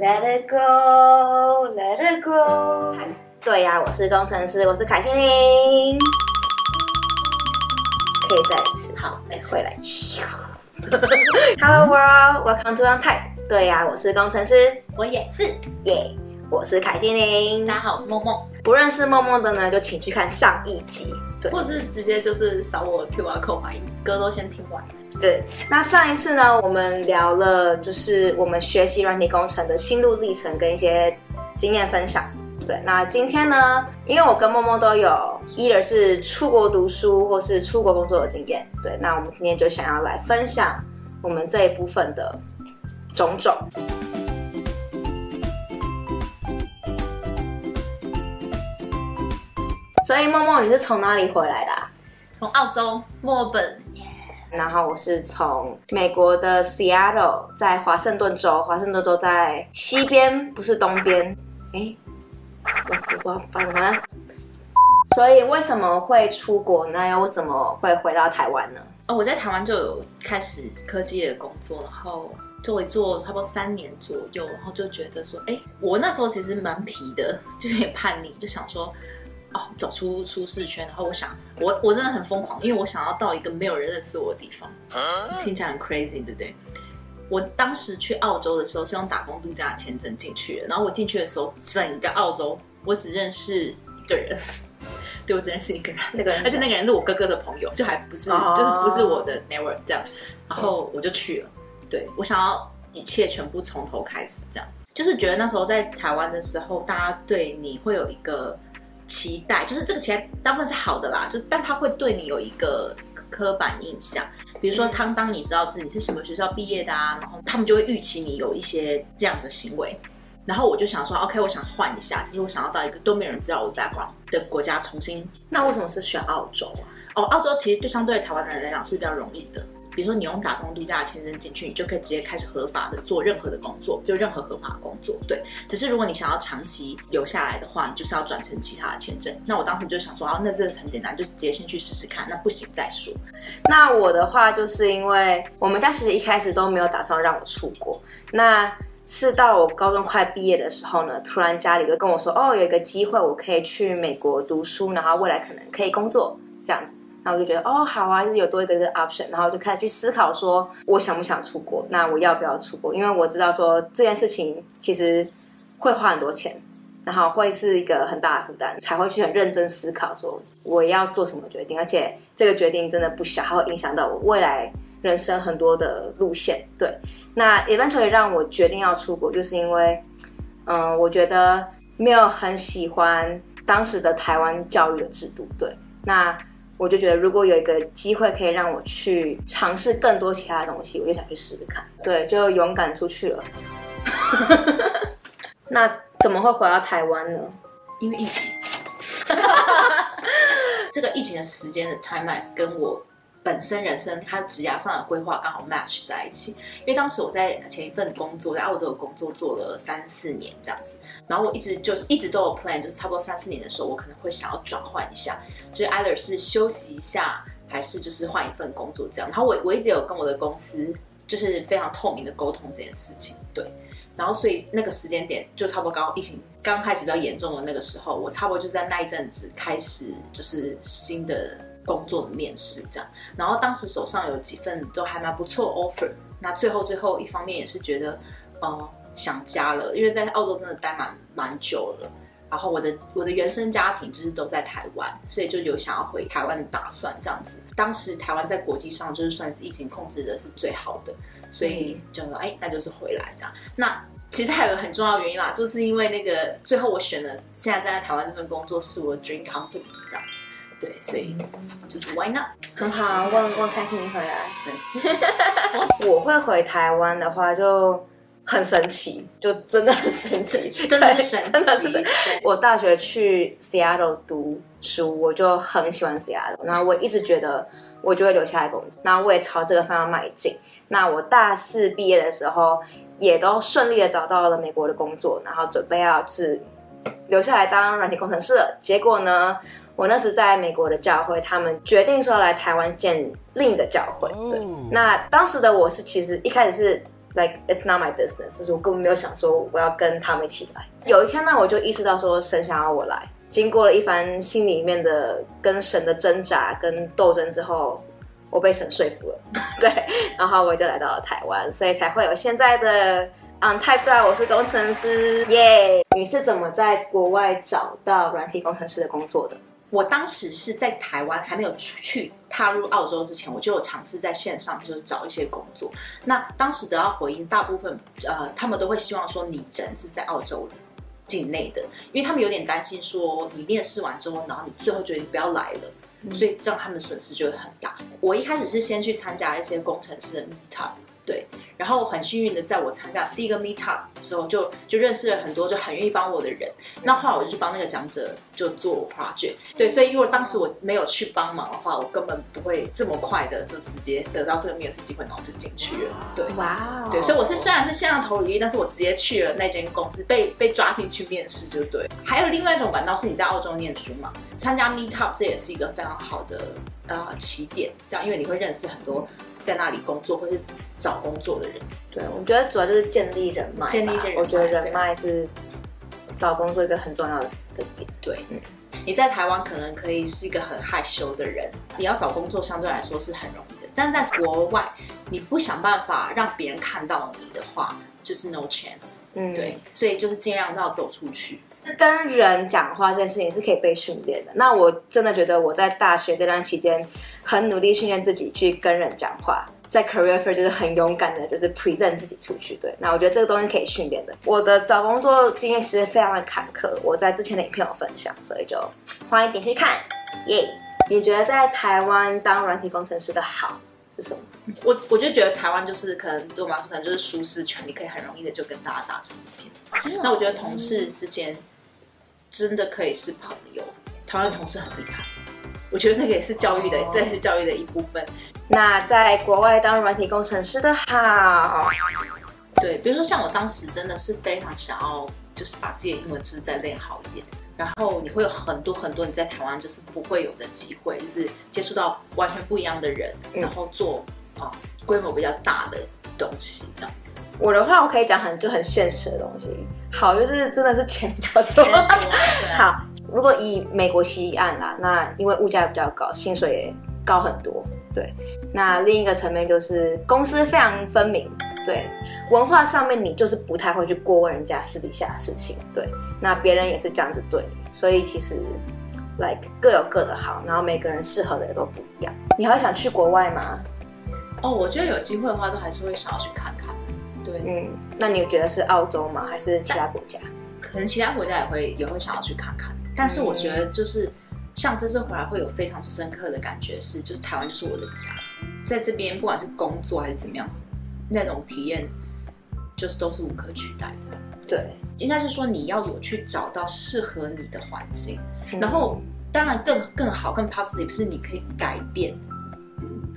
Let it go, let it go。对呀、啊，我是工程师，我是凯心凌。可以再一次，好，再回来。Hello world, welcome to On Tech。对呀、啊，我是工程师，我也是，耶、yeah。我是凯心凌，大家好，我是梦梦。不认识梦梦的呢，就请去看上一集，对，或是直接就是扫我 QR code 把歌都先听完。对，那上一次呢，我们聊了就是我们学习软体工程的心路历程跟一些经验分享。对，那今天呢，因为我跟梦梦都有一二是出国读书或是出国工作的经验，对，那我们今天就想要来分享我们这一部分的种种。所以梦梦，你是从哪里回来的、从澳洲墨尔本。然后我是从美国的 Seattle，在华盛顿州。华盛顿州在西边，不是东边。哎，我我反正。所以为什么会出国呢？又怎么会回到台湾呢？哦，我在台湾就有开始科技的工作，然后做一做差不多三年左右，然后就觉得说，哎，我那时候其实蛮皮的，就有点叛逆，就想说。哦，走出舒适圈，然后我想，我我真的很疯狂，因为我想要到一个没有人认识我的地方，听起来很 crazy，对不对？我当时去澳洲的时候是用打工度假签证进去的，然后我进去的时候，整个澳洲我只认识一个人，对，我只认识一个人，那个人，而且那个人是我哥哥的朋友，就还不是，哦、就是不是我的 network 这样，然后我就去了，对，我想要一切全部从头开始，这样，就是觉得那时候在台湾的时候，大家对你会有一个。期待就是这个期待，当然是好的啦。就是，但他会对你有一个刻板印象，比如说，当当你知道自己是什么学校毕业的啊，然后他们就会预期你有一些这样的行为。然后我就想说，OK，我想换一下，就是我想要到一个都没有人知道我的 background 的国家重新。那为什么是选澳洲啊？哦，澳洲其实对相对台湾人来讲是比较容易的。比如说，你用打工度假的签证进去，你就可以直接开始合法的做任何的工作，就任何合法的工作。对，只是如果你想要长期留下来的话，你就是要转成其他的签证。那我当时就想说，啊，那这个很简单，就直接先去试试看。那不行再说。那我的话，就是因为我们家其实一开始都没有打算让我出国。那是到我高中快毕业的时候呢，突然家里就跟我说，哦，有一个机会，我可以去美国读书，然后未来可能可以工作这样子。然后我就觉得哦，好啊，就是有多一个这个 option，然后就开始去思考说，我想不想出国？那我要不要出国？因为我知道说这件事情其实会花很多钱，然后会是一个很大的负担，才会去很认真思考说我要做什么决定，而且这个决定真的不小，还会影响到我未来人生很多的路线。对，那 eventually 让我决定要出国，就是因为嗯，我觉得没有很喜欢当时的台湾教育的制度。对，那。我就觉得，如果有一个机会可以让我去尝试更多其他的东西，我就想去试试看。对，就勇敢出去了。那怎么会回到台湾呢？因为疫情。这个疫情的时间的 timeline 跟我。本身人生他职涯上的规划刚好 match 在一起，因为当时我在前一份工作在澳洲的工作做了三四年这样子，然后我一直就是一直都有 plan，就是差不多三四年的时候，我可能会想要转换一下，就是 either 是休息一下，还是就是换一份工作这样。然后我我一直有跟我的公司就是非常透明的沟通这件事情，对。然后所以那个时间点就差不多刚好疫情刚开始比较严重的那个时候，我差不多就在那一阵子开始就是新的。工作的面试这样，然后当时手上有几份都还蛮不错 offer，那最后最后一方面也是觉得，呃，想家了，因为在澳洲真的待蛮蛮久了，然后我的我的原生家庭就是都在台湾，所以就有想要回台湾的打算这样子。当时台湾在国际上就是算是疫情控制的是最好的，所以就说哎，那就是回来这样。那其实还有个很重要原因啦，就是因为那个最后我选了现在在台湾这份工作是我的 dream company 这样。对，所以就是 Why not？很好，我我开心你回来。对，我会回台湾的话就很神奇，就真的很神奇，真的神奇。真的是我大学去 Seattle 读书，我就很喜欢 Seattle，然后我一直觉得我就会留下来工作，然后我也朝这个方向迈进。那我大四毕业的时候，也都顺利的找到了美国的工作，然后准备要是留下来当软体工程师了。结果呢？我那时在美国的教会，他们决定说来台湾建另一个教会。对，那当时的我是其实一开始是 like it's not my business，就是我根本没有想说我要跟他们一起来。有一天呢，我就意识到说神想要我来。经过了一番心里面的跟神的挣扎跟斗争之后，我被神说服了，对，然后我就来到了台湾，所以才会有现在的嗯，Type Guy，我是工程师，耶、yeah！你是怎么在国外找到软体工程师的工作的？我当时是在台湾还没有出去踏入澳洲之前，我就有尝试在线上就是找一些工作。那当时得到回应，大部分呃，他们都会希望说你人是在澳洲境内的，因为他们有点担心说你面试完之后，然后你最后决定不要来了，嗯、所以这样他们损失就会很大。我一开始是先去参加一些工程师的 meetup。对，然后很幸运的，在我参加第一个 meetup 的时候就，就就认识了很多就很愿意帮我的人。那后来我就去帮那个讲者就做 project。对，所以如果当时我没有去帮忙的话，我根本不会这么快的就直接得到这个面试机会，然后就进去了。对，哇、wow，对，所以我是虽然是线上投履历，但是我直接去了那间公司，被被抓进去面试就对。还有另外一种管道是你在澳洲念书嘛，参加 meetup 这也是一个非常好的呃起点，这样因为你会认识很多。在那里工作或是找工作的人，对，我觉得主要就是建立人脉。建立一些人脉，我觉得人脉是找工作一个很重要的点。对，嗯，你在台湾可能可以是一个很害羞的人，你要找工作相对来说是很容易的。但在国外，你不想办法让别人看到你的话，就是 no chance。嗯，对，所以就是尽量要走出去。跟人讲话这件事情是可以被训练的。那我真的觉得我在大学这段期间很努力训练自己去跟人讲话，在 career fair 就是很勇敢的，就是 present 自己出去。对，那我觉得这个东西可以训练的。我的找工作经验其实非常的坎坷，我在之前的影片有分享，所以就欢迎点去看。耶、yeah！你觉得在台湾当软体工程师的好是什么？我我就觉得台湾就是可能对我们来说可能就是舒适圈，你可以很容易的就跟大家打成一片。那我觉得同事之间。真的可以是朋友，台湾同事很厉害，我觉得那个也是教育的，这也是教育的一部分。那在国外当软体工程师的好，对，比如说像我当时真的是非常想要，就是把自己的英文就是再练好一点，然后你会有很多很多你在台湾就是不会有的机会，就是接触到完全不一样的人，然后做啊规模比较大的东西这样子。我的话，我可以讲很就很现实的东西。好，就是真的是钱比较多。好，如果以美国西岸啦，那因为物价比较高，薪水也高很多。对，那另一个层面就是公私非常分明。对，文化上面你就是不太会去过问人家私底下的事情。对，那别人也是这样子对你，所以其实，like 各有各的好，然后每个人适合的也都不一样。你还想去国外吗？哦，我觉得有机会的话，都还是会想要去看看。对，嗯，那你觉得是澳洲吗？还是其他国家？可能其他国家也会也会想要去看看。但是我觉得就是像这次回来会有非常深刻的感觉是，就是台湾就是我的家，在这边不管是工作还是怎么样，那种体验就是都是无可取代的。对，应该是说你要有去找到适合你的环境，嗯，然后当然更更好更 positive 是你可以改变。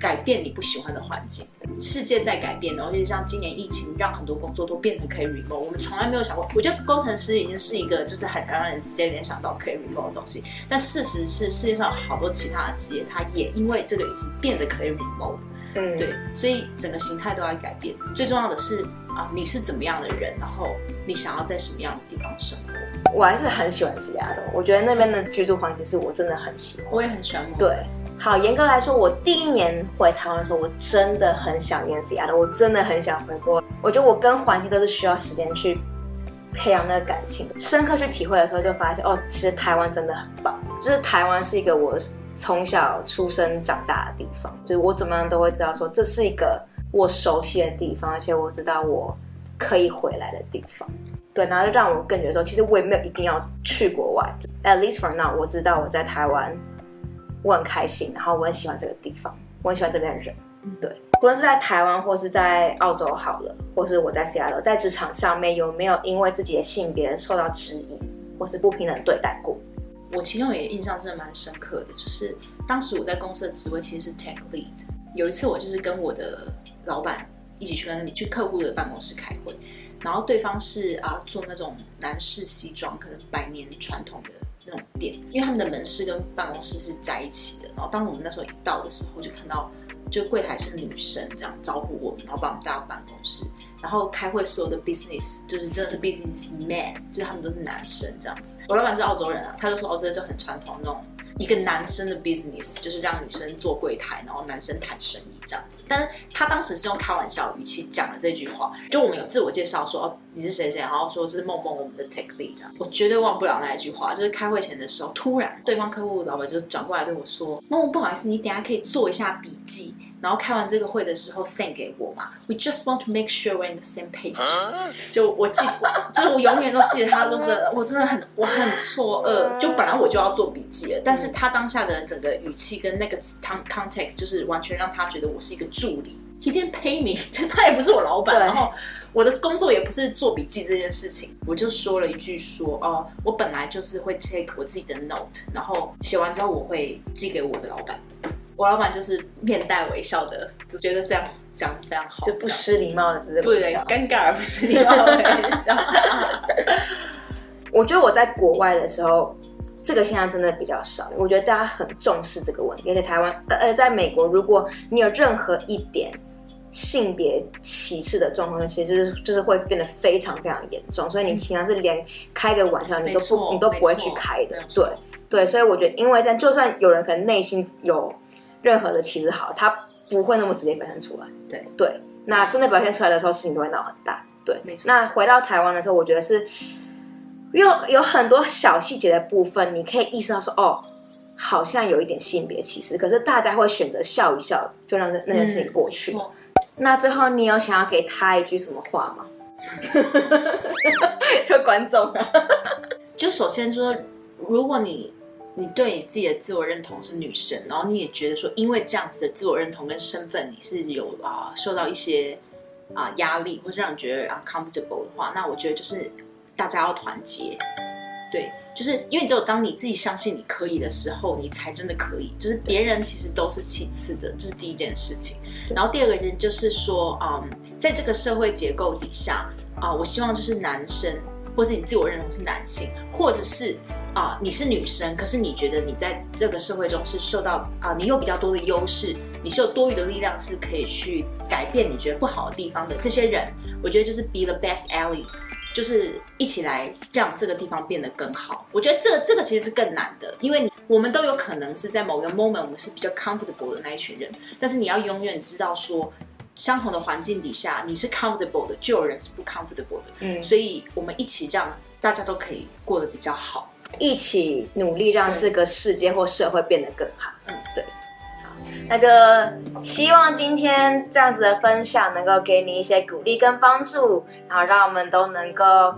改变你不喜欢的环境，世界在改变，然后就像今年疫情让很多工作都变成可以 remote，我们从来没有想过。我觉得工程师已经是一个就是很让人直接联想到可以 remote 的东西，但事实是世界上有好多其他的职业，它也因为这个已经变得可以 remote。嗯，对，所以整个形态都要改变。最重要的是啊，你是怎么样的人，然后你想要在什么样的地方生活。我还是很喜欢西雅图，我觉得那边的居住环境是我真的很喜欢。我也很喜欢。对。好，严格来说，我第一年回台湾的时候，我真的很想念西雅图，我真的很想回国。我觉得我跟环境都是需要时间去培养那个感情，深刻去体会的时候，就发现哦，其实台湾真的很棒。就是台湾是一个我从小出生长大的地方，就是我怎么样都会知道说这是一个我熟悉的地方，而且我知道我可以回来的地方。对，然后就让我更觉得说，其实我也没有一定要去国外，at least for now，我知道我在台湾。我很开心，然后我很喜欢这个地方，我很喜欢这边的人。对，不论是在台湾或是在澳洲好了，或是我在 Seattle，，在职场上面有没有因为自己的性别受到质疑，或是不平等对待过？我其中也印象真的蛮深刻的，就是当时我在公司的职位其实是 tech lead。有一次我就是跟我的老板一起去那里去客户的办公室开会，然后对方是啊做那种男士西装，可能百年传统的。那种店，因为他们的门市跟办公室是在一起的。然后当我们那时候一到的时候，就看到就柜台是女生这样招呼我们，然后把我们带到办公室，然后开会所有的 business 就是真的是 business man，就是他们都是男生这样子。我老板是澳洲人啊，他就说哦，这就很传统那种。一个男生的 business 就是让女生做柜台，然后男生谈生意。但是他当时是用开玩笑语气讲了这句话，就我们有自我介绍说哦，你是谁谁，然后说是梦梦我们的 take lead 这样。我绝对忘不了那一句话，就是开会前的时候，突然对方客户老板就转过来对我说：“梦梦不好意思，你等下可以做一下笔记。”然后开完这个会的时候 send 给我嘛，We just want to make sure we're in the same page。就我记，就是我永远都记得他都是，我真的很我很错愕。就本来我就要做笔记了，但是他当下的整个语气跟那个 context 就是完全让他觉得我是一个助理。He didn't pay me，就他也不是我老板，然后我的工作也不是做笔记这件事情。我就说了一句说哦，我本来就是会 take 我自己的 note，然后写完之后我会寄给我的老板。我老板就是面带微笑的，就觉得这样讲得非常好，就不失礼貌的，只是不对，尴尬而不失礼貌的微笑。我觉得我在国外的时候，这个现象真的比较少。我觉得大家很重视这个问题，而且台湾呃，在美国，如果你有任何一点性别歧视的状况，其实就是会变得非常非常严重。所以你平常是连开个玩笑，你都不你都不会去开的。对对，所以我觉得，因为在就算有人可能内心有。任何的歧视好，他不会那么直接表现出来。对对，那真的表现出来的时候，事情都会闹很大。对，没错。那回到台湾的时候，我觉得是有有很多小细节的部分，你可以意识到说，哦，好像有一点性别歧视，可是大家会选择笑一笑，就让那那件事情过去。嗯、那最后，你有想要给他一句什么话吗？就观众啊，就首先说，如果你。你对你自己的自我认同是女生，然后你也觉得说，因为这样子的自我认同跟身份，你是有啊、呃、受到一些啊、呃、压力，或是让你觉得 uncomfortable 的话，那我觉得就是大家要团结，对，就是因为只有当你自己相信你可以的时候，你才真的可以，就是别人其实都是其次的，这是第一件事情。然后第二个件就是说，嗯，在这个社会结构底下啊、呃，我希望就是男生，或是你自我认同是男性，或者是。啊，你是女生，可是你觉得你在这个社会中是受到啊，你有比较多的优势，你是有多余的力量，是可以去改变你觉得不好的地方的。这些人，我觉得就是 be the best ally，就是一起来让这个地方变得更好。我觉得这个这个其实是更难的，因为我们都有可能是在某个 moment 我们是比较 comfortable 的那一群人，但是你要永远知道说，相同的环境底下你是 comfortable 的，就有人是不 comfortable 的。嗯，所以我们一起让大家都可以过得比较好。一起努力，让这个世界或社会变得更好。嗯，对。那就希望今天这样子的分享能够给你一些鼓励跟帮助，然后让我们都能够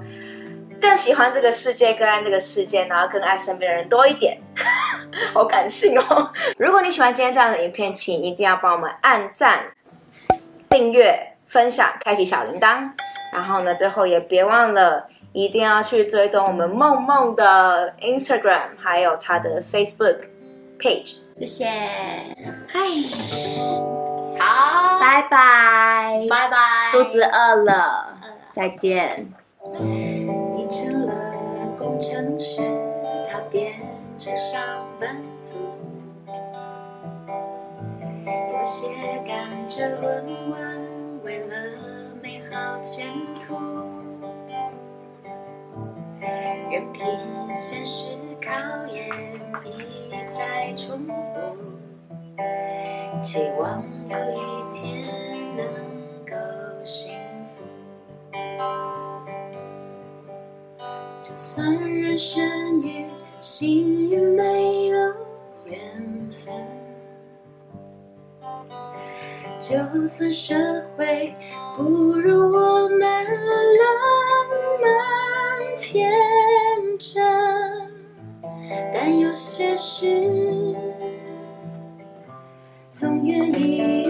更喜欢这个世界，更爱这个世界，然后更爱身边的人多一点。好感性哦！如果你喜欢今天这样的影片，请一定要帮我们按赞、订阅、分享、开启小铃铛，然后呢，最后也别忘了。一定要去追踪我们梦梦的 Instagram，还有她的 Facebook page。谢谢，嗨，好，拜拜，拜拜，肚子饿了，再见。你成了工程师，他变成上班族，我写赶着论文，希望有一天能够幸福。就算人生与幸运没有缘分，就算社会不如我们浪漫天真，但有些事 candy.